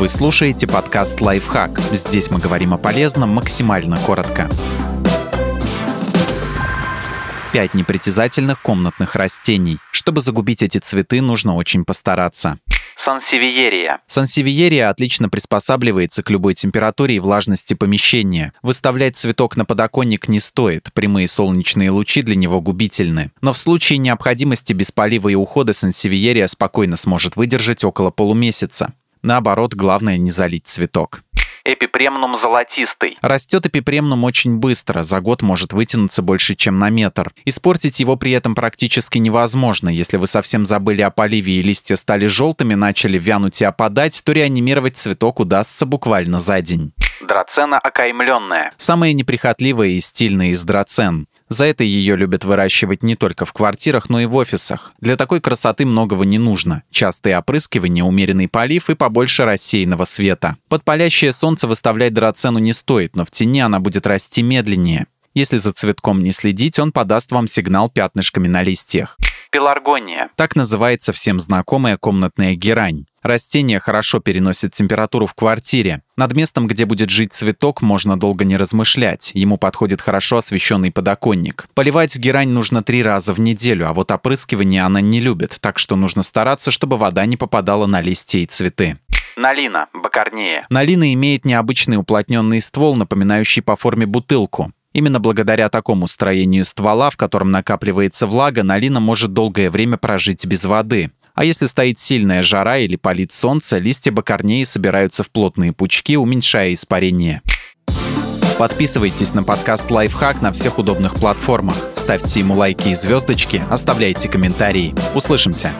Вы слушаете подкаст «Лайфхак». Здесь мы говорим о полезном максимально коротко. Пять непритязательных комнатных растений. Чтобы загубить эти цветы, нужно очень постараться. Сансевиерия. Сансевиерия отлично приспосабливается к любой температуре и влажности помещения. Выставлять цветок на подоконник не стоит, прямые солнечные лучи для него губительны. Но в случае необходимости без полива и ухода сансевиерия спокойно сможет выдержать около полумесяца. Наоборот, главное не залить цветок. Эпипремнум золотистый. Растет эпипремнум очень быстро, за год может вытянуться больше, чем на метр. Испортить его при этом практически невозможно. Если вы совсем забыли о поливе и листья стали желтыми, начали вянуть и опадать, то реанимировать цветок удастся буквально за день. Драцена окаймленная. Самая неприхотливая и стильная из драцен. За это ее любят выращивать не только в квартирах, но и в офисах. Для такой красоты многого не нужно. Частые опрыскивания, умеренный полив и побольше рассеянного света. Под палящее солнце выставлять драцену не стоит, но в тени она будет расти медленнее. Если за цветком не следить, он подаст вам сигнал пятнышками на листьях. Пеларгония. Так называется всем знакомая комнатная герань. Растение хорошо переносит температуру в квартире. Над местом, где будет жить цветок, можно долго не размышлять. Ему подходит хорошо освещенный подоконник. Поливать герань нужно три раза в неделю, а вот опрыскивание она не любит, так что нужно стараться, чтобы вода не попадала на листья и цветы. Налина, бакарнея. Налина имеет необычный уплотненный ствол, напоминающий по форме бутылку. Именно благодаря такому строению ствола, в котором накапливается влага, налина может долгое время прожить без воды. А если стоит сильная жара или палит солнце, листья бакарнеи собираются в плотные пучки, уменьшая испарение. Подписывайтесь на подкаст «Лайфхак» на всех удобных платформах. Ставьте ему лайки и звездочки, оставляйте комментарии. Услышимся!